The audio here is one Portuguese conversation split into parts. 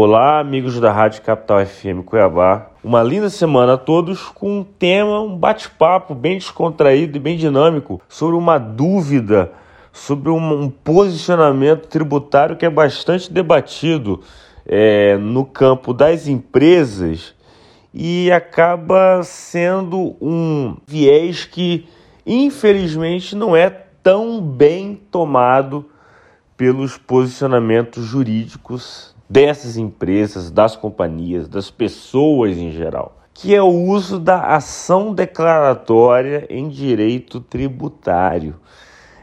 Olá, amigos da Rádio Capital FM Cuiabá. Uma linda semana a todos com um tema, um bate-papo bem descontraído e bem dinâmico sobre uma dúvida, sobre um, um posicionamento tributário que é bastante debatido é, no campo das empresas e acaba sendo um viés que, infelizmente, não é tão bem tomado pelos posicionamentos jurídicos dessas empresas, das companhias, das pessoas em geral, que é o uso da ação declaratória em direito tributário.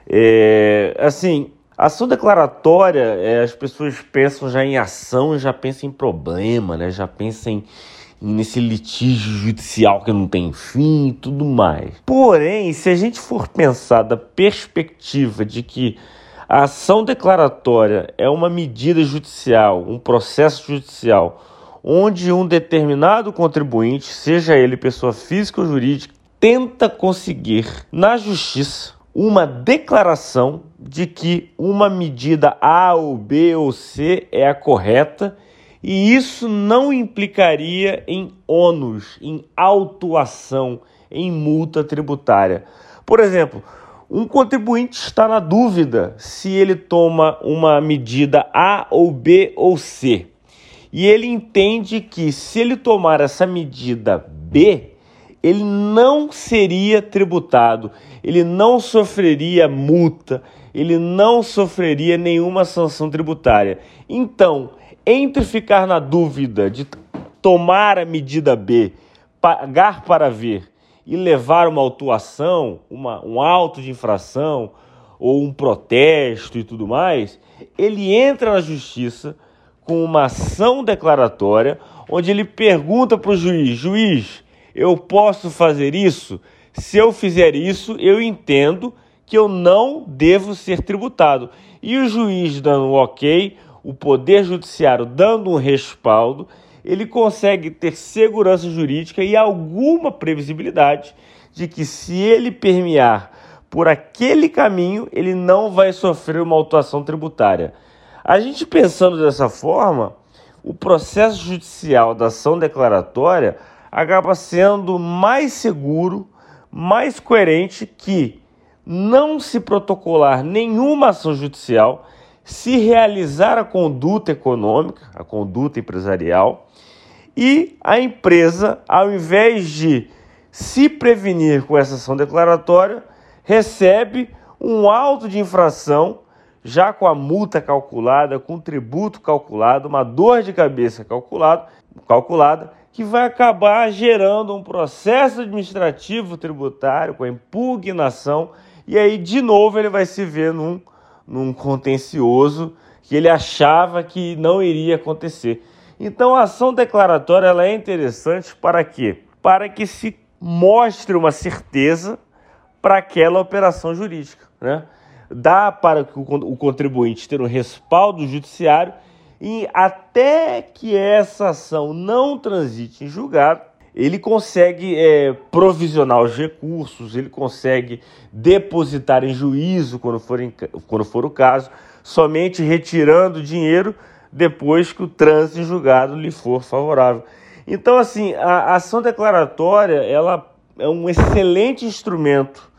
É, assim, ação declaratória, é, as pessoas pensam já em ação, já pensam em problema, né? já pensam em, nesse litígio judicial que não tem fim e tudo mais. Porém, se a gente for pensar da perspectiva de que a ação declaratória é uma medida judicial, um processo judicial, onde um determinado contribuinte, seja ele pessoa física ou jurídica, tenta conseguir na justiça uma declaração de que uma medida A ou B ou C é a correta e isso não implicaria em ônus, em autuação, em multa tributária. Por exemplo, um contribuinte está na dúvida se ele toma uma medida A ou B ou C. E ele entende que se ele tomar essa medida B, ele não seria tributado, ele não sofreria multa, ele não sofreria nenhuma sanção tributária. Então, entre ficar na dúvida de tomar a medida B, pagar para ver e levar uma autuação, uma, um auto de infração ou um protesto e tudo mais, ele entra na justiça com uma ação declaratória onde ele pergunta para o juiz: juiz, eu posso fazer isso? Se eu fizer isso, eu entendo que eu não devo ser tributado. E o juiz dando um ok, o Poder Judiciário dando um respaldo, ele consegue ter segurança jurídica e alguma previsibilidade de que se ele permear por aquele caminho, ele não vai sofrer uma autuação tributária. A gente pensando dessa forma, o processo judicial da ação declaratória acaba sendo mais seguro, mais coerente que não se protocolar nenhuma ação judicial, se realizar a conduta econômica, a conduta empresarial, e a empresa, ao invés de se prevenir com essa ação declaratória, recebe um auto de infração, já com a multa calculada, com o tributo calculado, uma dor de cabeça calculado, calculada, que vai acabar gerando um processo administrativo tributário com a impugnação, e aí de novo ele vai se ver num, num contencioso que ele achava que não iria acontecer. Então a ação declaratória ela é interessante para quê? Para que se mostre uma certeza para aquela operação jurídica. Né? Dá para o contribuinte ter um respaldo judiciário e até que essa ação não transite em julgado, ele consegue é, provisionar os recursos, ele consegue depositar em juízo quando for, em, quando for o caso, somente retirando o dinheiro depois que o trânsito julgado lhe for favorável. Então, assim, a ação declaratória ela é um excelente instrumento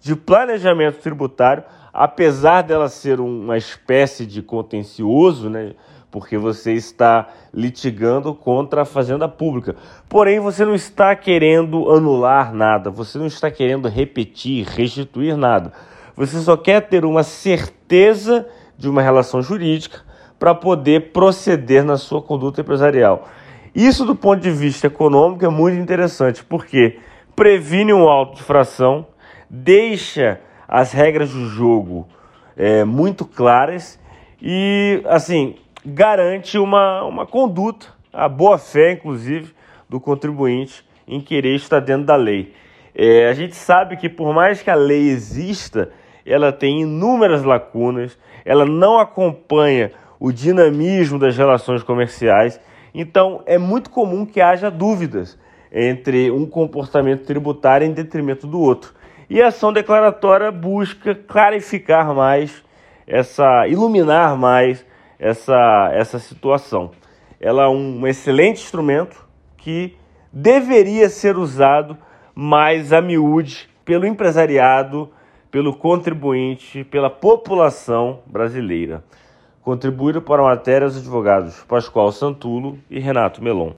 de planejamento tributário, apesar dela ser uma espécie de contencioso, né? Porque você está litigando contra a fazenda pública. Porém, você não está querendo anular nada, você não está querendo repetir, restituir nada. Você só quer ter uma certeza de uma relação jurídica para poder proceder na sua conduta empresarial. Isso, do ponto de vista econômico, é muito interessante, porque previne um auto de fração, deixa as regras do jogo é, muito claras e, assim, garante uma, uma conduta, a boa fé, inclusive, do contribuinte em querer estar dentro da lei. É, a gente sabe que, por mais que a lei exista, ela tem inúmeras lacunas, ela não acompanha o dinamismo das relações comerciais. Então, é muito comum que haja dúvidas entre um comportamento tributário em detrimento do outro. E a ação declaratória busca clarificar mais essa, iluminar mais essa, essa situação. ela é um excelente instrumento que deveria ser usado mais a miúde pelo empresariado, pelo contribuinte, pela população brasileira. Contribuíram para a matéria os advogados Pascoal Santulo e Renato Melon.